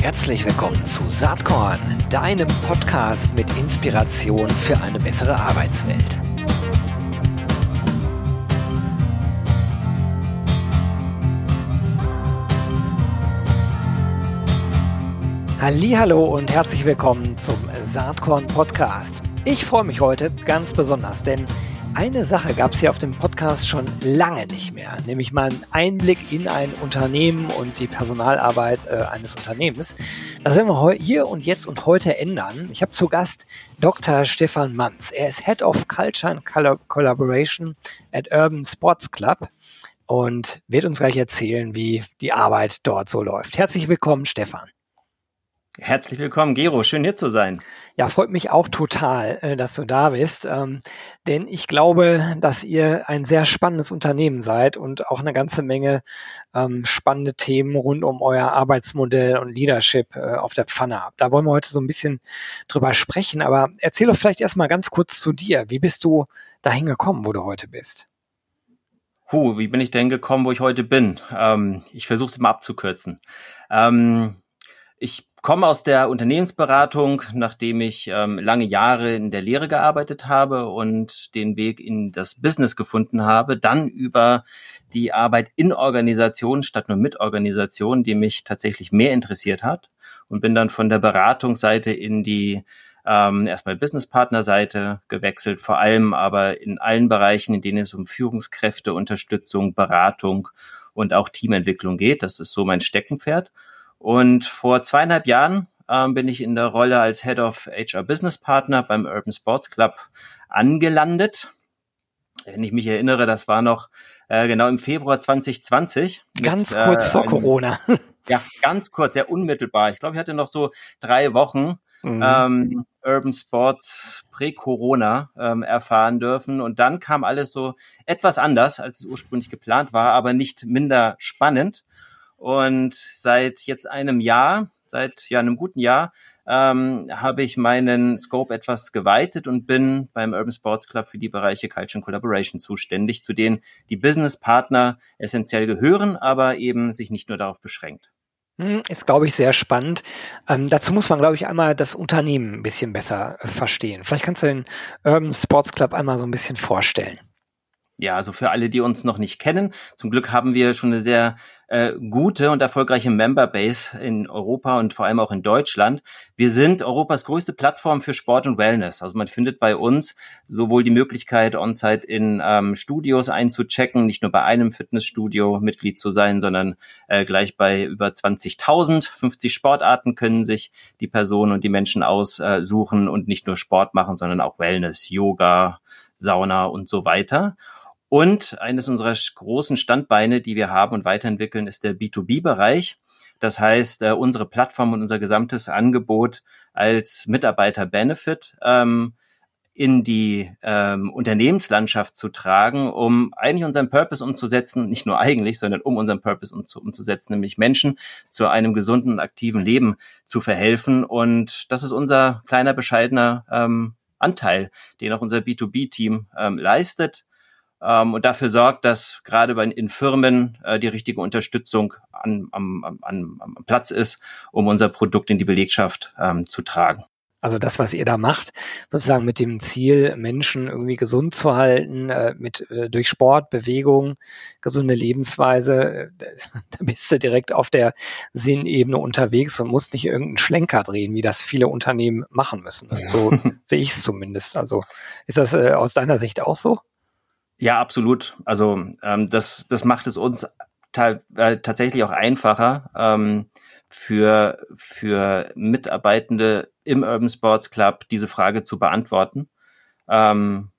Herzlich willkommen zu Saatkorn, deinem Podcast mit Inspiration für eine bessere Arbeitswelt. Hallo und herzlich willkommen zum Saatkorn Podcast. Ich freue mich heute ganz besonders, denn eine Sache gab es hier auf dem Podcast schon lange nicht mehr, nämlich mal einen Einblick in ein Unternehmen und die Personalarbeit äh, eines Unternehmens. Das werden wir hier und jetzt und heute ändern. Ich habe zu Gast Dr. Stefan Manz. Er ist Head of Culture and Collaboration at Urban Sports Club und wird uns gleich erzählen, wie die Arbeit dort so läuft. Herzlich willkommen, Stefan. Herzlich willkommen, Gero. Schön hier zu sein. Ja, freut mich auch total, äh, dass du da bist. Ähm, denn ich glaube, dass ihr ein sehr spannendes Unternehmen seid und auch eine ganze Menge ähm, spannende Themen rund um euer Arbeitsmodell und Leadership äh, auf der Pfanne habt. Da wollen wir heute so ein bisschen drüber sprechen. Aber erzähl doch vielleicht erstmal ganz kurz zu dir. Wie bist du dahin gekommen, wo du heute bist? Huh, wie bin ich denn gekommen, wo ich heute bin? Ähm, ich versuche es mal abzukürzen. Ich komme aus der Unternehmensberatung, nachdem ich ähm, lange Jahre in der Lehre gearbeitet habe und den Weg in das Business gefunden habe, dann über die Arbeit in Organisationen statt nur mit Organisationen, die mich tatsächlich mehr interessiert hat und bin dann von der Beratungsseite in die ähm, erstmal Businesspartnerseite gewechselt, vor allem aber in allen Bereichen, in denen es um Führungskräfte, Unterstützung, Beratung und auch Teamentwicklung geht. Das ist so mein Steckenpferd. Und vor zweieinhalb Jahren ähm, bin ich in der Rolle als Head of HR Business Partner beim Urban Sports Club angelandet. Wenn ich mich erinnere, das war noch äh, genau im Februar 2020. Ganz mit, kurz äh, vor einem, Corona. Ja, ganz kurz, sehr unmittelbar. Ich glaube, ich hatte noch so drei Wochen mhm. ähm, Urban Sports prä-Corona ähm, erfahren dürfen. Und dann kam alles so etwas anders, als es ursprünglich geplant war, aber nicht minder spannend. Und seit jetzt einem Jahr, seit ja einem guten Jahr, ähm, habe ich meinen Scope etwas geweitet und bin beim Urban Sports Club für die Bereiche Culture and Collaboration zuständig, zu denen die Business Partner essentiell gehören, aber eben sich nicht nur darauf beschränkt. Hm, ist, glaube ich, sehr spannend. Ähm, dazu muss man, glaube ich, einmal das Unternehmen ein bisschen besser verstehen. Vielleicht kannst du den Urban Sports Club einmal so ein bisschen vorstellen. Ja, also für alle, die uns noch nicht kennen, zum Glück haben wir schon eine sehr äh, gute und erfolgreiche Memberbase in Europa und vor allem auch in Deutschland. Wir sind Europas größte Plattform für Sport und Wellness. Also man findet bei uns sowohl die Möglichkeit, on-site in ähm, Studios einzuchecken, nicht nur bei einem Fitnessstudio Mitglied zu sein, sondern äh, gleich bei über 20.000. 50 Sportarten können sich die Personen und die Menschen aussuchen und nicht nur Sport machen, sondern auch Wellness, Yoga, Sauna und so weiter. Und eines unserer großen Standbeine, die wir haben und weiterentwickeln, ist der B2B-Bereich. Das heißt, äh, unsere Plattform und unser gesamtes Angebot als Mitarbeiter-Benefit ähm, in die ähm, Unternehmenslandschaft zu tragen, um eigentlich unseren Purpose umzusetzen, nicht nur eigentlich, sondern um unseren Purpose umzu umzusetzen, nämlich Menschen zu einem gesunden und aktiven Leben zu verhelfen. Und das ist unser kleiner, bescheidener ähm, Anteil, den auch unser B2B-Team ähm, leistet ähm, und dafür sorgt, dass gerade bei, in Firmen äh, die richtige Unterstützung an, am, an, am Platz ist, um unser Produkt in die Belegschaft ähm, zu tragen. Also das, was ihr da macht, sozusagen mit dem Ziel, Menschen irgendwie gesund zu halten, äh, mit äh, durch Sport, Bewegung, gesunde Lebensweise, äh, da bist du direkt auf der Sinnebene unterwegs und musst nicht irgendeinen Schlenker drehen, wie das viele Unternehmen machen müssen. So sehe ich es zumindest. Also ist das äh, aus deiner Sicht auch so? Ja, absolut. Also ähm, das, das macht es uns ta äh, tatsächlich auch einfacher ähm, für, für Mitarbeitende im Urban Sports Club diese Frage zu beantworten. Ähm,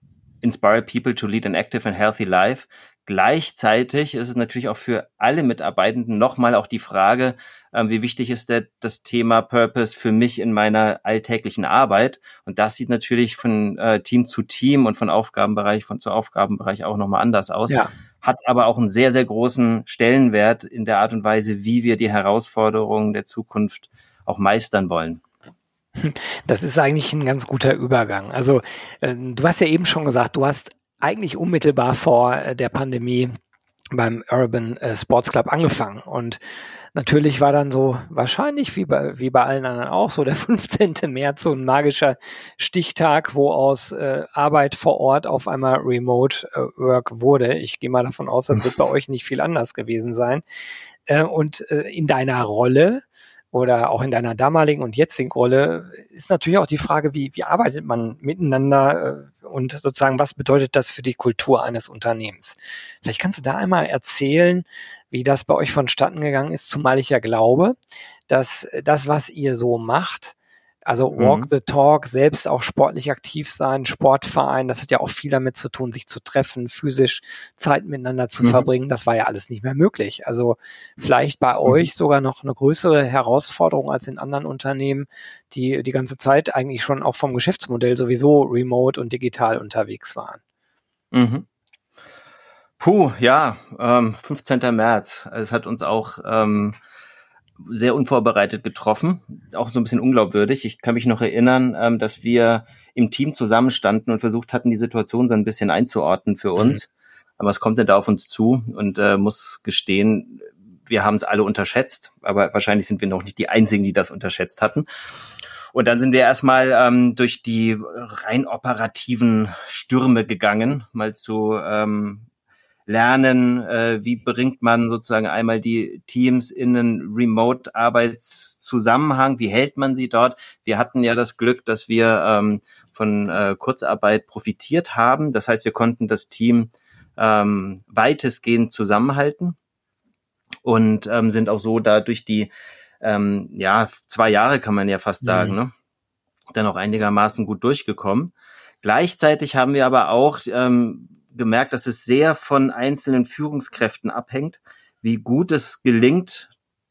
inspire people to lead an active and healthy life. Gleichzeitig ist es natürlich auch für alle Mitarbeitenden nochmal auch die Frage, äh, wie wichtig ist der, das Thema Purpose für mich in meiner alltäglichen Arbeit? Und das sieht natürlich von äh, Team zu Team und von Aufgabenbereich von zu Aufgabenbereich auch nochmal anders aus. Ja. Hat aber auch einen sehr, sehr großen Stellenwert in der Art und Weise, wie wir die Herausforderungen der Zukunft auch meistern wollen. Das ist eigentlich ein ganz guter Übergang. Also äh, du hast ja eben schon gesagt, du hast eigentlich unmittelbar vor äh, der Pandemie beim Urban äh, Sports Club angefangen. Und natürlich war dann so wahrscheinlich wie bei, wie bei allen anderen auch so der 15. März so ein magischer Stichtag, wo aus äh, Arbeit vor Ort auf einmal Remote äh, Work wurde. Ich gehe mal davon aus, das wird bei euch nicht viel anders gewesen sein. Äh, und äh, in deiner Rolle oder auch in deiner damaligen und jetzigen Rolle ist natürlich auch die Frage, wie, wie arbeitet man miteinander äh, und sozusagen, was bedeutet das für die Kultur eines Unternehmens? Vielleicht kannst du da einmal erzählen, wie das bei euch vonstatten gegangen ist, zumal ich ja glaube, dass das, was ihr so macht, also Walk mhm. the Talk, selbst auch sportlich aktiv sein, Sportverein, das hat ja auch viel damit zu tun, sich zu treffen, physisch Zeit miteinander zu mhm. verbringen. Das war ja alles nicht mehr möglich. Also vielleicht bei mhm. euch sogar noch eine größere Herausforderung als in anderen Unternehmen, die die ganze Zeit eigentlich schon auch vom Geschäftsmodell sowieso remote und digital unterwegs waren. Mhm. Puh, ja, ähm, 15. März. Es hat uns auch ähm, sehr unvorbereitet getroffen, auch so ein bisschen unglaubwürdig. Ich kann mich noch erinnern, ähm, dass wir im Team zusammenstanden und versucht hatten, die Situation so ein bisschen einzuordnen für uns. Mhm. Aber was kommt denn da auf uns zu? Und äh, muss gestehen, wir haben es alle unterschätzt, aber wahrscheinlich sind wir noch nicht die Einzigen, die das unterschätzt hatten. Und dann sind wir erstmal ähm, durch die rein operativen Stürme gegangen, mal zu ähm, lernen, äh, wie bringt man sozusagen einmal die Teams in einen Remote-Arbeitszusammenhang, wie hält man sie dort. Wir hatten ja das Glück, dass wir ähm, von äh, Kurzarbeit profitiert haben. Das heißt, wir konnten das Team ähm, weitestgehend zusammenhalten und ähm, sind auch so da durch die ähm, ja zwei Jahre kann man ja fast sagen, mhm. ne? dann auch einigermaßen gut durchgekommen. Gleichzeitig haben wir aber auch ähm, gemerkt, dass es sehr von einzelnen Führungskräften abhängt, wie gut es gelingt,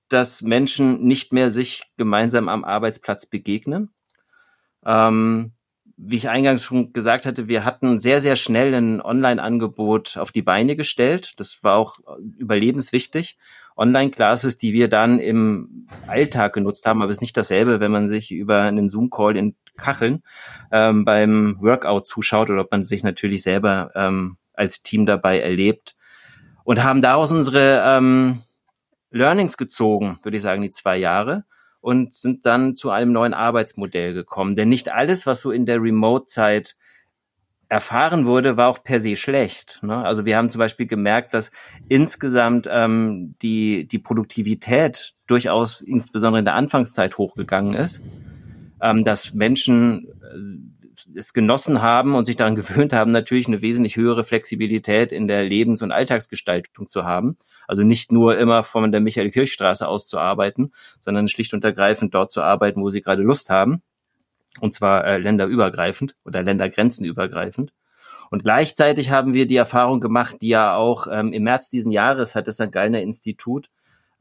dass Menschen nicht mehr sich gemeinsam am Arbeitsplatz begegnen. Ähm, wie ich eingangs schon gesagt hatte, wir hatten sehr, sehr schnell ein Online-Angebot auf die Beine gestellt. Das war auch überlebenswichtig. Online-Classes, die wir dann im Alltag genutzt haben, aber es ist nicht dasselbe, wenn man sich über einen Zoom-Call in Kacheln ähm, beim Workout zuschaut oder ob man sich natürlich selber ähm, als Team dabei erlebt und haben daraus unsere ähm, Learnings gezogen, würde ich sagen, die zwei Jahre und sind dann zu einem neuen Arbeitsmodell gekommen. Denn nicht alles, was so in der Remote-Zeit erfahren wurde, war auch per se schlecht. Ne? Also wir haben zum Beispiel gemerkt, dass insgesamt ähm, die, die Produktivität durchaus insbesondere in der Anfangszeit hochgegangen ist ähm, dass Menschen äh, es genossen haben und sich daran gewöhnt haben, natürlich eine wesentlich höhere Flexibilität in der Lebens- und Alltagsgestaltung zu haben. Also nicht nur immer von der Michael-Kirch-Straße aus zu arbeiten, sondern schlicht und ergreifend dort zu arbeiten, wo sie gerade Lust haben. Und zwar äh, länderübergreifend oder ländergrenzenübergreifend. Und gleichzeitig haben wir die Erfahrung gemacht, die ja auch ähm, im März diesen Jahres hat das St. Gallner Institut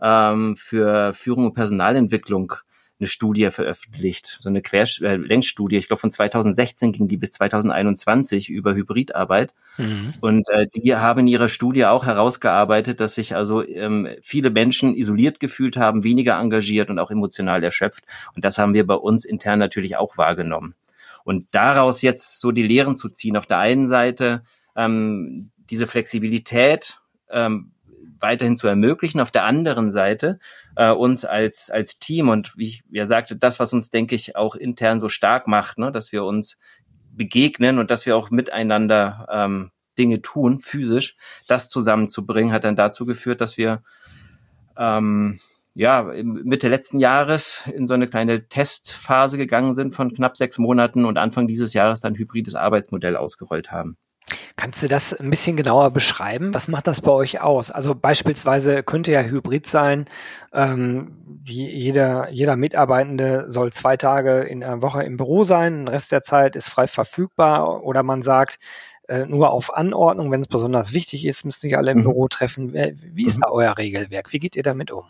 ähm, für Führung und Personalentwicklung eine Studie veröffentlicht, so eine Querlängsstudie. Äh, ich glaube, von 2016 ging die bis 2021 über Hybridarbeit. Mhm. Und äh, die haben in ihrer Studie auch herausgearbeitet, dass sich also ähm, viele Menschen isoliert gefühlt haben, weniger engagiert und auch emotional erschöpft. Und das haben wir bei uns intern natürlich auch wahrgenommen. Und daraus jetzt so die Lehren zu ziehen, auf der einen Seite ähm, diese Flexibilität, ähm, weiterhin zu ermöglichen. Auf der anderen Seite äh, uns als, als Team und wie ich ja sagte, das, was uns, denke ich, auch intern so stark macht, ne, dass wir uns begegnen und dass wir auch miteinander ähm, Dinge tun, physisch, das zusammenzubringen, hat dann dazu geführt, dass wir ähm, ja, Mitte letzten Jahres in so eine kleine Testphase gegangen sind von knapp sechs Monaten und Anfang dieses Jahres dann hybrides Arbeitsmodell ausgerollt haben. Kannst du das ein bisschen genauer beschreiben? Was macht das bei euch aus? Also beispielsweise könnte ja Hybrid sein, ähm, jeder, jeder Mitarbeitende soll zwei Tage in der Woche im Büro sein, der Rest der Zeit ist frei verfügbar oder man sagt, äh, nur auf Anordnung, wenn es besonders wichtig ist, müsst ihr alle im mhm. Büro treffen. Wie ist mhm. da euer Regelwerk? Wie geht ihr damit um?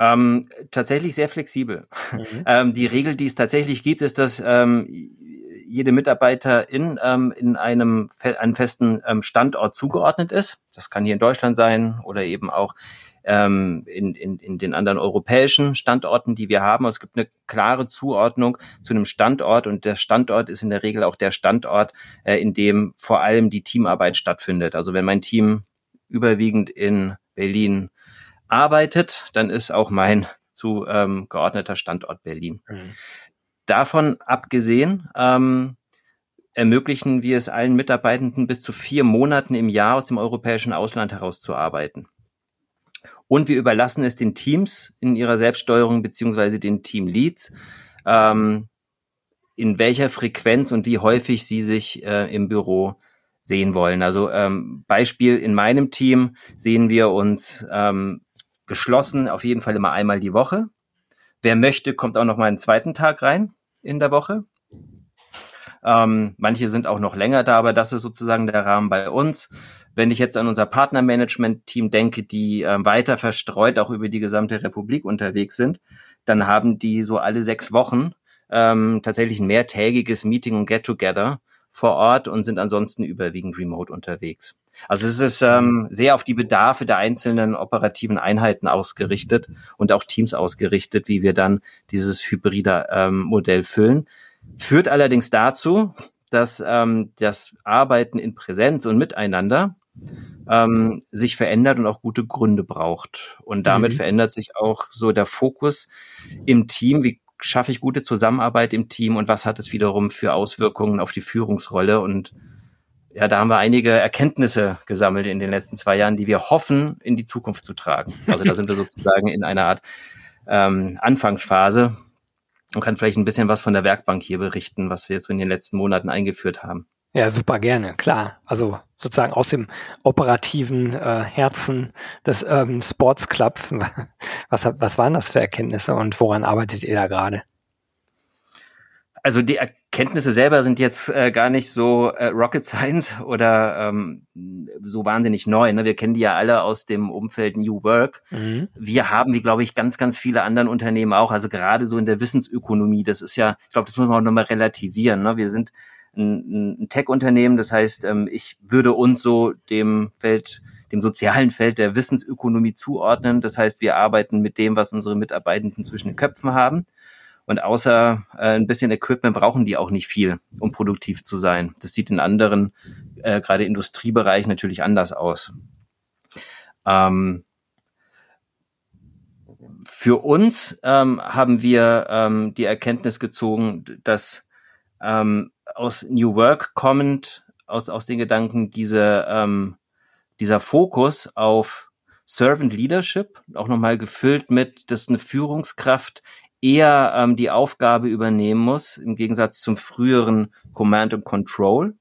Ähm, tatsächlich sehr flexibel. Mhm. Ähm, die Regel, die es tatsächlich gibt, ist, dass ähm, jede Mitarbeiterin ähm, in einem, einem festen ähm, Standort zugeordnet ist. Das kann hier in Deutschland sein oder eben auch ähm, in, in, in den anderen europäischen Standorten, die wir haben. Es gibt eine klare Zuordnung zu einem Standort und der Standort ist in der Regel auch der Standort, äh, in dem vor allem die Teamarbeit stattfindet. Also wenn mein Team überwiegend in Berlin arbeitet, dann ist auch mein zu ähm, Standort Berlin. Mhm. Davon abgesehen ähm, ermöglichen wir es allen Mitarbeitenden bis zu vier Monaten im Jahr aus dem europäischen Ausland heraus zu arbeiten. Und wir überlassen es den Teams in ihrer Selbststeuerung beziehungsweise den Teamleads, ähm, in welcher Frequenz und wie häufig sie sich äh, im Büro sehen wollen. Also ähm, Beispiel in meinem Team sehen wir uns ähm, geschlossen auf jeden Fall immer einmal die Woche. Wer möchte, kommt auch noch mal einen zweiten Tag rein in der Woche. Ähm, manche sind auch noch länger da, aber das ist sozusagen der Rahmen bei uns. Wenn ich jetzt an unser Partnermanagement-Team denke, die äh, weiter verstreut auch über die gesamte Republik unterwegs sind, dann haben die so alle sechs Wochen ähm, tatsächlich ein mehrtägiges Meeting und Get-Together vor Ort und sind ansonsten überwiegend remote unterwegs. Also es ist ähm, sehr auf die Bedarfe der einzelnen operativen Einheiten ausgerichtet und auch Teams ausgerichtet, wie wir dann dieses hybride ähm, Modell füllen. Führt allerdings dazu, dass ähm, das Arbeiten in Präsenz und miteinander ähm, sich verändert und auch gute Gründe braucht. Und damit mhm. verändert sich auch so der Fokus im Team. Wie schaffe ich gute Zusammenarbeit im Team und was hat es wiederum für Auswirkungen auf die Führungsrolle? Und ja, da haben wir einige Erkenntnisse gesammelt in den letzten zwei Jahren, die wir hoffen, in die Zukunft zu tragen. Also da sind wir sozusagen in einer Art ähm, Anfangsphase und kann vielleicht ein bisschen was von der Werkbank hier berichten, was wir jetzt in den letzten Monaten eingeführt haben. Ja, super gerne, klar. Also sozusagen aus dem operativen äh, Herzen des Urban Sports Club. Was, was waren das für Erkenntnisse und woran arbeitet ihr da gerade? also die Erkenntnisse selber sind jetzt äh, gar nicht so äh, Rocket Science oder ähm, so wahnsinnig neu. Ne? Wir kennen die ja alle aus dem Umfeld New Work. Mhm. Wir haben, wie glaube ich, ganz, ganz viele anderen Unternehmen auch. Also gerade so in der Wissensökonomie. Das ist ja, ich glaube, das muss man auch nochmal relativieren. Ne? Wir sind ein, ein Tech-Unternehmen. Das heißt, ähm, ich würde uns so dem Feld dem sozialen Feld der Wissensökonomie zuordnen. Das heißt, wir arbeiten mit dem, was unsere Mitarbeitenden zwischen den Köpfen haben. Und außer äh, ein bisschen Equipment brauchen die auch nicht viel, um produktiv zu sein. Das sieht in anderen, äh, gerade Industriebereichen, natürlich anders aus. Ähm, für uns ähm, haben wir ähm, die Erkenntnis gezogen, dass ähm, aus New Work kommend, aus, aus den Gedanken, diese, ähm, dieser Fokus auf Servant Leadership, auch nochmal gefüllt mit, dass eine Führungskraft eher ähm, die Aufgabe übernehmen muss, im Gegensatz zum früheren Command and Control.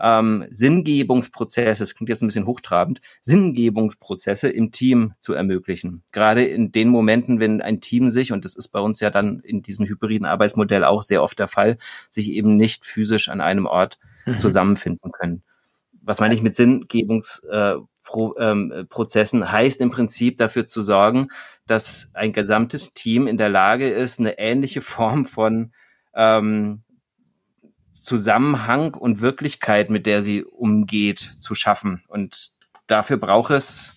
Ähm, Sinngebungsprozesse, das klingt jetzt ein bisschen hochtrabend, Sinngebungsprozesse im Team zu ermöglichen. Gerade in den Momenten, wenn ein Team sich, und das ist bei uns ja dann in diesem hybriden Arbeitsmodell auch sehr oft der Fall, sich eben nicht physisch an einem Ort mhm. zusammenfinden können. Was meine ich mit Sinngebungs, äh, Pro, ähm, Prozessen heißt im Prinzip dafür zu sorgen, dass ein gesamtes Team in der Lage ist, eine ähnliche Form von ähm, Zusammenhang und Wirklichkeit, mit der sie umgeht, zu schaffen. Und dafür braucht es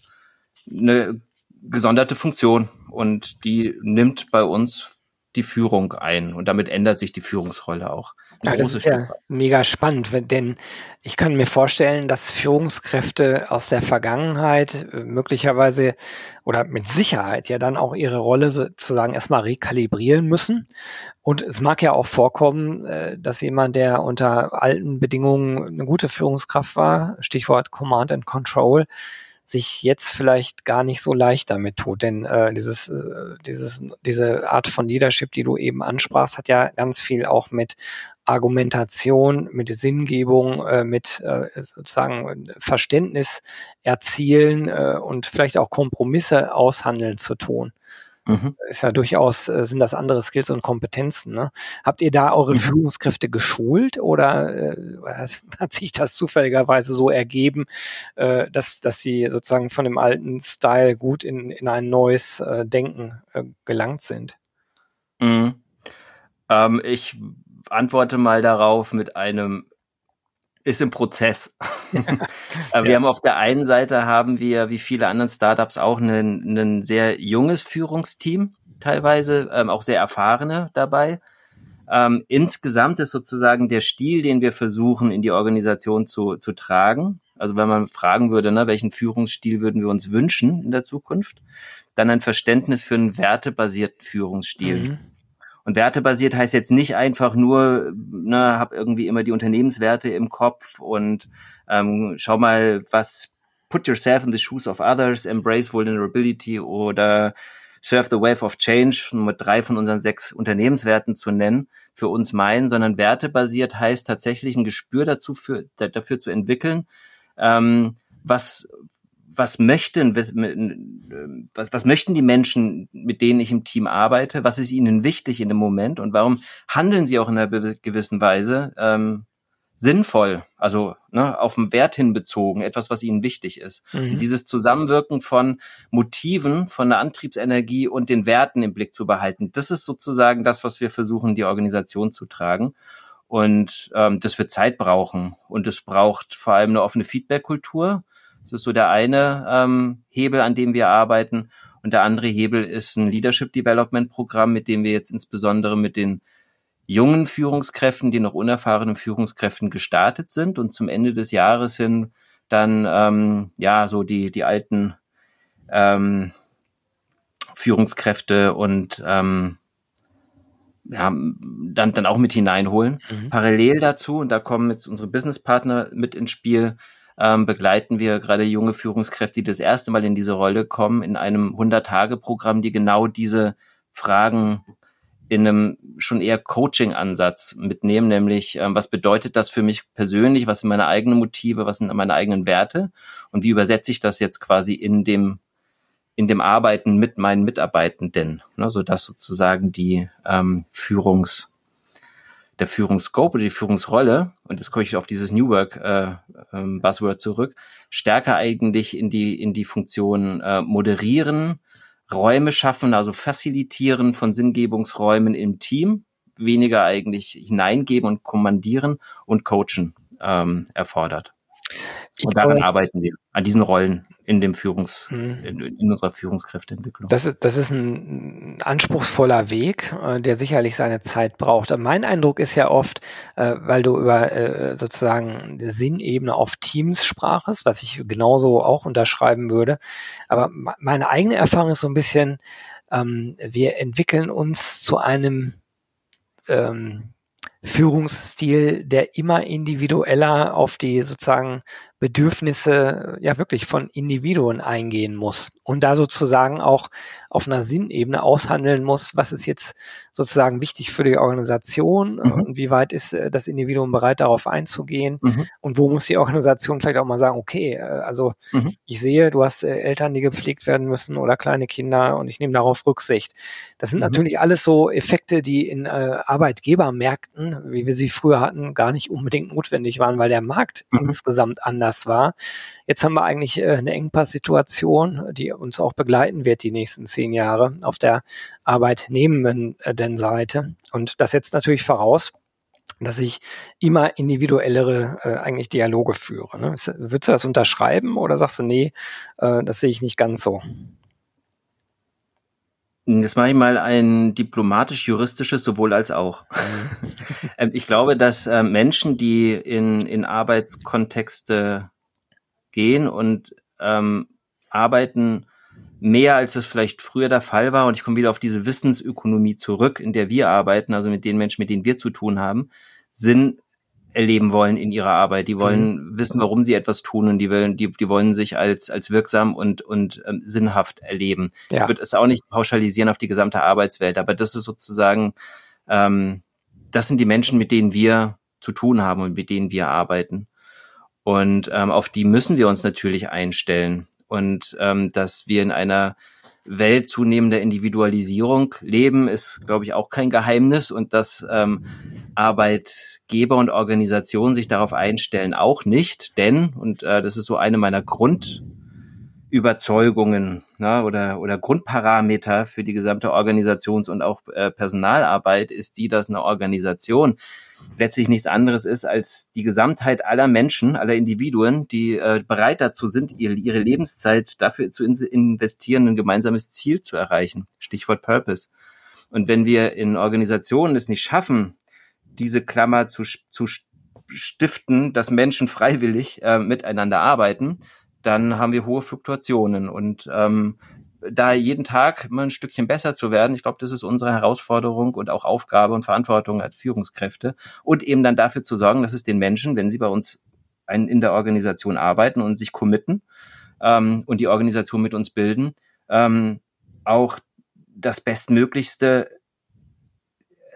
eine gesonderte Funktion und die nimmt bei uns die Führung ein und damit ändert sich die Führungsrolle auch. Ja, das ist ja mega spannend, denn ich kann mir vorstellen, dass Führungskräfte aus der Vergangenheit äh, möglicherweise oder mit Sicherheit ja dann auch ihre Rolle sozusagen erstmal rekalibrieren müssen. Und es mag ja auch vorkommen, äh, dass jemand, der unter alten Bedingungen eine gute Führungskraft war, Stichwort Command and Control, sich jetzt vielleicht gar nicht so leicht damit tut. Denn äh, dieses, äh, dieses, diese Art von Leadership, die du eben ansprachst, hat ja ganz viel auch mit Argumentation, mit Sinngebung, äh, mit äh, sozusagen Verständnis erzielen äh, und vielleicht auch Kompromisse aushandeln zu tun. Mhm. Ist ja durchaus, sind das andere Skills und Kompetenzen. Ne? Habt ihr da eure mhm. Führungskräfte geschult oder hat sich das zufälligerweise so ergeben, dass, dass sie sozusagen von dem alten Style gut in, in ein neues Denken gelangt sind? Mhm. Ähm, ich antworte mal darauf mit einem ist im Prozess. wir ja. haben auf der einen Seite haben wir, wie viele anderen Startups auch, ein, sehr junges Führungsteam teilweise, ähm, auch sehr erfahrene dabei. Ähm, insgesamt ist sozusagen der Stil, den wir versuchen in die Organisation zu, zu tragen, Also wenn man fragen würde, ne, welchen Führungsstil würden wir uns wünschen in der Zukunft, dann ein Verständnis für einen wertebasierten Führungsstil. Mhm. Und wertebasiert heißt jetzt nicht einfach nur, ne, hab irgendwie immer die Unternehmenswerte im Kopf und ähm, schau mal, was put yourself in the shoes of others, embrace vulnerability oder Surf the Wave of Change, Nummer drei von unseren sechs Unternehmenswerten zu nennen, für uns meinen, sondern wertebasiert heißt tatsächlich ein Gespür dazu für, dafür zu entwickeln, ähm, was, was möchten, was, was möchten die Menschen, mit denen ich im Team arbeite? Was ist ihnen wichtig in dem Moment und warum handeln sie auch in einer gewissen Weise ähm, sinnvoll, also ne, auf den Wert hin bezogen, etwas, was ihnen wichtig ist. Mhm. Dieses Zusammenwirken von Motiven, von der Antriebsenergie und den Werten im Blick zu behalten, das ist sozusagen das, was wir versuchen, die Organisation zu tragen. Und ähm, das wird Zeit brauchen. Und es braucht vor allem eine offene Feedback-Kultur. Das ist so der eine ähm, Hebel, an dem wir arbeiten. Und der andere Hebel ist ein Leadership Development Programm, mit dem wir jetzt insbesondere mit den jungen Führungskräften, die noch unerfahrenen Führungskräften gestartet sind und zum Ende des Jahres hin dann ähm, ja so die die alten ähm, Führungskräfte und ähm, ja, dann, dann auch mit hineinholen. Mhm. Parallel dazu, und da kommen jetzt unsere Businesspartner mit ins Spiel, ähm, begleiten wir gerade junge Führungskräfte, die das erste Mal in diese Rolle kommen, in einem 100-Tage-Programm, die genau diese Fragen in einem schon eher Coaching-Ansatz mitnehmen, nämlich ähm, was bedeutet das für mich persönlich, was sind meine eigenen Motive, was sind meine eigenen Werte? Und wie übersetze ich das jetzt quasi in dem in dem Arbeiten mit meinen Mitarbeitenden, ne, so dass sozusagen die ähm, Führungs der Führungsscope oder die Führungsrolle und jetzt komme ich auf dieses New Work äh, ähm, Buzzword zurück, stärker eigentlich in die in die Funktion äh, moderieren, Räume schaffen, also facilitieren von Sinngebungsräumen im Team, weniger eigentlich hineingeben und kommandieren und coachen ähm, erfordert. Und daran arbeiten wir, an diesen Rollen in dem Führungs, mhm. in, in, unserer Führungskräfteentwicklung. Das, ist, das ist ein anspruchsvoller Weg, äh, der sicherlich seine Zeit braucht. Mein Eindruck ist ja oft, äh, weil du über äh, sozusagen Sinnebene auf Teams sprachest, was ich genauso auch unterschreiben würde. Aber meine eigene Erfahrung ist so ein bisschen, ähm, wir entwickeln uns zu einem ähm, Führungsstil, der immer individueller auf die sozusagen Bedürfnisse ja wirklich von Individuen eingehen muss und da sozusagen auch auf einer Sinnebene aushandeln muss, was ist jetzt sozusagen wichtig für die Organisation mhm. und wie weit ist äh, das Individuum bereit darauf einzugehen mhm. und wo muss die Organisation vielleicht auch mal sagen, okay, äh, also mhm. ich sehe, du hast äh, Eltern, die gepflegt werden müssen oder kleine Kinder und ich nehme darauf Rücksicht. Das sind mhm. natürlich alles so Effekte, die in Arbeitgebermärkten, wie wir sie früher hatten, gar nicht unbedingt notwendig waren, weil der Markt mhm. insgesamt anders das war. Jetzt haben wir eigentlich äh, eine Engpasssituation, die uns auch begleiten wird die nächsten zehn Jahre auf der arbeitnehmenden Seite. Und das setzt natürlich voraus, dass ich immer individuellere äh, eigentlich Dialoge führe. Ne? Würdest du das unterschreiben oder sagst du, nee, äh, das sehe ich nicht ganz so? Jetzt mache ich mal ein diplomatisch-juristisches sowohl als auch. Mhm. Ähm, ich glaube, dass äh, Menschen, die in, in Arbeitskontexte gehen und ähm, arbeiten, mehr als es vielleicht früher der Fall war, und ich komme wieder auf diese Wissensökonomie zurück, in der wir arbeiten, also mit den Menschen, mit denen wir zu tun haben, sind erleben wollen in ihrer Arbeit. Die wollen mhm. wissen, warum sie etwas tun und die wollen, die, die wollen sich als, als wirksam und, und ähm, sinnhaft erleben. Ja. Ich würde es auch nicht pauschalisieren auf die gesamte Arbeitswelt, aber das ist sozusagen, ähm, das sind die Menschen, mit denen wir zu tun haben und mit denen wir arbeiten. Und ähm, auf die müssen wir uns natürlich einstellen. Und ähm, dass wir in einer Welt zunehmender Individualisierung. Leben, ist, glaube ich, auch kein Geheimnis und dass ähm, Arbeitgeber und Organisationen sich darauf einstellen, auch nicht, denn, und äh, das ist so eine meiner Grundüberzeugungen na, oder, oder Grundparameter für die gesamte Organisations- und auch äh, Personalarbeit, ist die, dass eine Organisation letztlich nichts anderes ist als die Gesamtheit aller Menschen, aller Individuen, die äh, bereit dazu sind, ihre, ihre Lebenszeit dafür zu in investieren, ein gemeinsames Ziel zu erreichen. Stichwort Purpose. Und wenn wir in Organisationen es nicht schaffen, diese Klammer zu, zu stiften, dass Menschen freiwillig äh, miteinander arbeiten, dann haben wir hohe Fluktuationen. Und ähm, da jeden Tag immer ein Stückchen besser zu werden, ich glaube, das ist unsere Herausforderung und auch Aufgabe und Verantwortung als Führungskräfte. Und eben dann dafür zu sorgen, dass es den Menschen, wenn sie bei uns ein, in der Organisation arbeiten und sich committen ähm, und die Organisation mit uns bilden, ähm, auch das bestmöglichste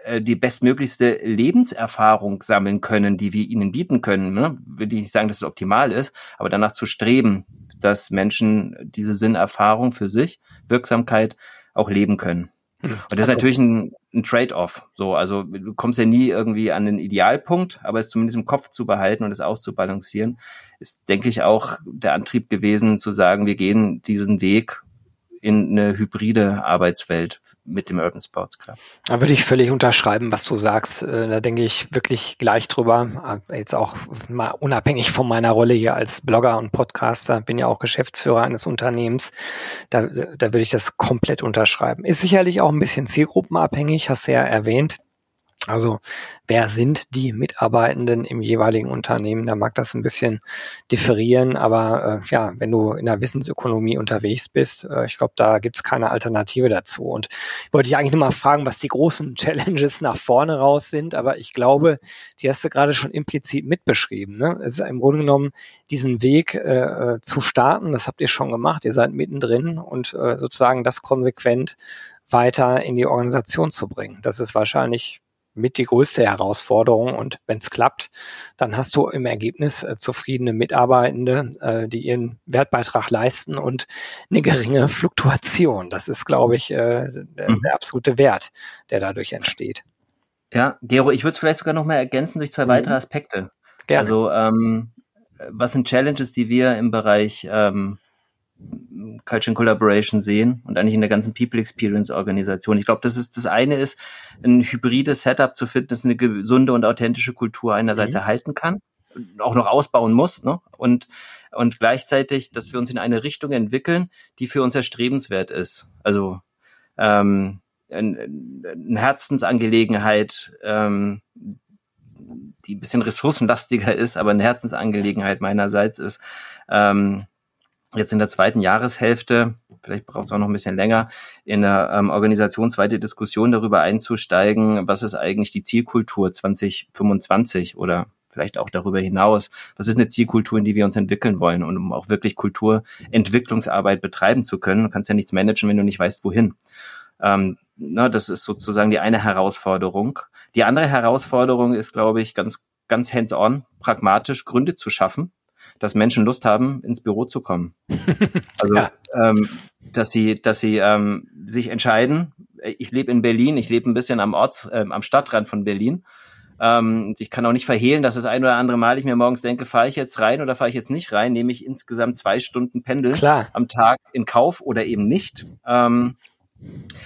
äh, die bestmöglichste Lebenserfahrung sammeln können, die wir ihnen bieten können. Ne? Will ich nicht sagen, dass es optimal ist, aber danach zu streben, dass Menschen diese Sinnerfahrung für sich, Wirksamkeit auch leben können. Hm. Und das ist also, natürlich ein, ein Trade-off. So, also du kommst ja nie irgendwie an den Idealpunkt, aber es zumindest im Kopf zu behalten und es auszubalancieren, ist, denke ich, auch der Antrieb gewesen, zu sagen, wir gehen diesen Weg in eine hybride Arbeitswelt mit dem Urban Sports Club. Da würde ich völlig unterschreiben, was du sagst. Äh, da denke ich wirklich gleich drüber. Äh, jetzt auch mal unabhängig von meiner Rolle hier als Blogger und Podcaster, bin ja auch Geschäftsführer eines Unternehmens. Da, da würde ich das komplett unterschreiben. Ist sicherlich auch ein bisschen zielgruppenabhängig, hast du ja erwähnt. Also wer sind die Mitarbeitenden im jeweiligen Unternehmen? Da mag das ein bisschen differieren, aber äh, ja, wenn du in der Wissensökonomie unterwegs bist, äh, ich glaube, da gibt's keine Alternative dazu. Und ich wollte dich eigentlich nur mal fragen, was die großen Challenges nach vorne raus sind, aber ich glaube, die hast du gerade schon implizit mitbeschrieben. Ne? Es ist im Grunde genommen diesen Weg äh, äh zu starten, das habt ihr schon gemacht, ihr seid mittendrin und äh, sozusagen das konsequent weiter in die Organisation zu bringen. Das ist wahrscheinlich mit die größte Herausforderung. Und wenn es klappt, dann hast du im Ergebnis äh, zufriedene Mitarbeitende, äh, die ihren Wertbeitrag leisten und eine geringe Fluktuation. Das ist, glaube ich, äh, der, mhm. der, absolute Wert, der dadurch entsteht. Ja, Gero, ich würde es vielleicht sogar noch mal ergänzen durch zwei mhm. weitere Aspekte. Gerne. Also ähm, was sind Challenges, die wir im Bereich ähm, Culture and Collaboration sehen und eigentlich in der ganzen People Experience Organisation. Ich glaube, das ist das eine ist, ein hybrides Setup zu finden, das eine gesunde und authentische Kultur einerseits mhm. erhalten kann, auch noch ausbauen muss, ne? Und und gleichzeitig, dass wir uns in eine Richtung entwickeln, die für uns erstrebenswert ist. Also ähm, eine Herzensangelegenheit, ähm, die ein bisschen ressourcenlastiger ist, aber eine Herzensangelegenheit meinerseits ist, ähm, jetzt in der zweiten Jahreshälfte, vielleicht braucht es auch noch ein bisschen länger, in der ähm, organisationsweite Diskussion darüber einzusteigen, was ist eigentlich die Zielkultur 2025 oder vielleicht auch darüber hinaus. Was ist eine Zielkultur, in die wir uns entwickeln wollen und um auch wirklich Kulturentwicklungsarbeit betreiben zu können. Du kannst ja nichts managen, wenn du nicht weißt, wohin. Ähm, na, das ist sozusagen die eine Herausforderung. Die andere Herausforderung ist, glaube ich, ganz, ganz hands-on, pragmatisch Gründe zu schaffen, dass Menschen Lust haben, ins Büro zu kommen. Also, ja. ähm, dass sie, dass sie ähm, sich entscheiden. Ich lebe in Berlin, ich lebe ein bisschen am Orts, äh, am Stadtrand von Berlin. Ähm, ich kann auch nicht verhehlen, dass das ein oder andere Mal ich mir morgens denke, fahre ich jetzt rein oder fahre ich jetzt nicht rein, nehme ich insgesamt zwei Stunden Pendel Klar. am Tag in Kauf oder eben nicht. Ähm,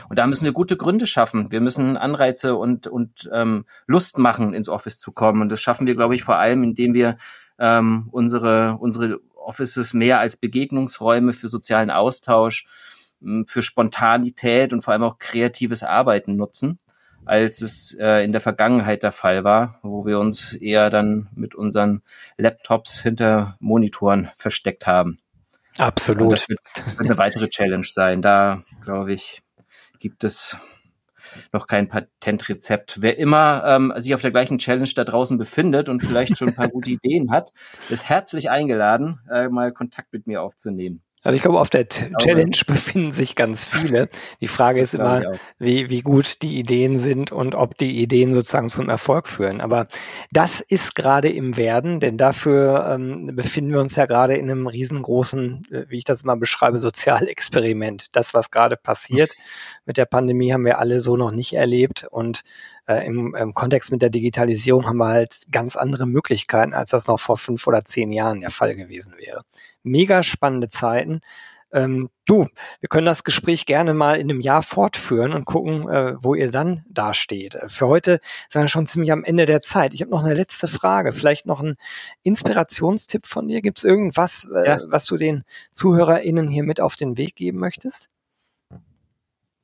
und da müssen wir gute Gründe schaffen. Wir müssen Anreize und, und ähm, Lust machen, ins Office zu kommen. Und das schaffen wir, glaube ich, vor allem, indem wir ähm, unsere, unsere Offices mehr als Begegnungsräume für sozialen Austausch, für Spontanität und vor allem auch kreatives Arbeiten nutzen, als es äh, in der Vergangenheit der Fall war, wo wir uns eher dann mit unseren Laptops hinter Monitoren versteckt haben. Absolut. das wird, wird eine weitere Challenge sein. Da, glaube ich, gibt es noch kein Patentrezept. Wer immer ähm, sich auf der gleichen Challenge da draußen befindet und vielleicht schon ein paar gute Ideen hat, ist herzlich eingeladen, äh, mal Kontakt mit mir aufzunehmen. Also ich glaube, auf der Challenge befinden sich ganz viele. Die Frage ist immer, wie, wie gut die Ideen sind und ob die Ideen sozusagen zum Erfolg führen. Aber das ist gerade im Werden, denn dafür ähm, befinden wir uns ja gerade in einem riesengroßen, äh, wie ich das mal beschreibe, Sozialexperiment. Das, was gerade passiert mit der Pandemie, haben wir alle so noch nicht erlebt. Und äh, im, im Kontext mit der Digitalisierung haben wir halt ganz andere Möglichkeiten, als das noch vor fünf oder zehn Jahren der Fall gewesen wäre. Mega spannende Zeiten. Ähm, du, wir können das Gespräch gerne mal in einem Jahr fortführen und gucken, äh, wo ihr dann dasteht. Für heute sind wir schon ziemlich am Ende der Zeit. Ich habe noch eine letzte Frage, vielleicht noch ein Inspirationstipp von dir. Gibt es irgendwas, äh, ja. was du den ZuhörerInnen hier mit auf den Weg geben möchtest?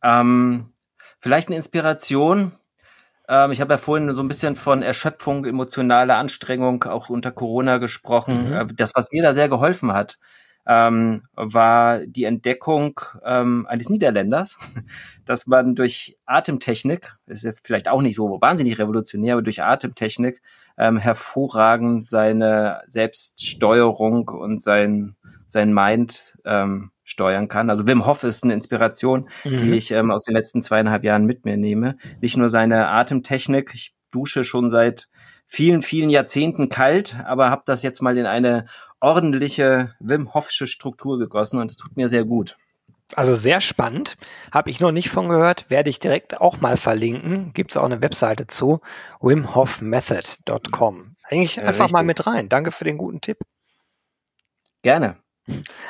Ähm, vielleicht eine Inspiration Ähm, ich habe ja vorhin so ein bisschen von Erschöpfung, emotionaler Anstrengung auch unter Corona gesprochen. Mhm. Äh, das, was mir da sehr geholfen hat, ähm, war die Entdeckung ähm, eines Niederländers, dass man durch Atemtechnik, ist jetzt vielleicht auch nicht so wahnsinnig revolutionär, aber durch Atemtechnik ähm, hervorragend seine Selbststeuerung und sein, sein Mind ähm, steuern kann. Also Wim Hof ist eine Inspiration, mhm. die ich ähm, aus den letzten zweieinhalb Jahren mit mir nehme. Nicht nur seine Atemtechnik, ich dusche schon seit vielen, vielen Jahrzehnten kalt, aber habe das jetzt mal in eine ordentliche Wim Hofsche Struktur gegossen und es tut mir sehr gut. Also sehr spannend. Habe ich noch nicht von gehört. Werde ich direkt auch mal verlinken. Gibt es auch eine Webseite zu. wimhofmethod.com. Hänge ich einfach richtig. mal mit rein. Danke für den guten Tipp. Gerne.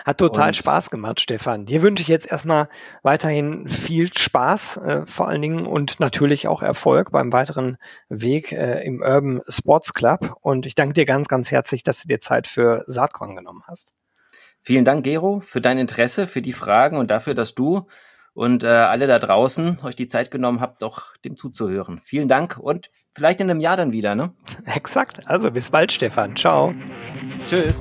Hat total und Spaß gemacht, Stefan. Dir wünsche ich jetzt erstmal weiterhin viel Spaß, äh, vor allen Dingen und natürlich auch Erfolg beim weiteren Weg äh, im Urban Sports Club. Und ich danke dir ganz, ganz herzlich, dass du dir Zeit für Saatkorn genommen hast. Vielen Dank, Gero, für dein Interesse, für die Fragen und dafür, dass du und äh, alle da draußen euch die Zeit genommen habt, doch dem zuzuhören. Vielen Dank und vielleicht in einem Jahr dann wieder, ne? Exakt. Also bis bald, Stefan. Ciao. Tschüss.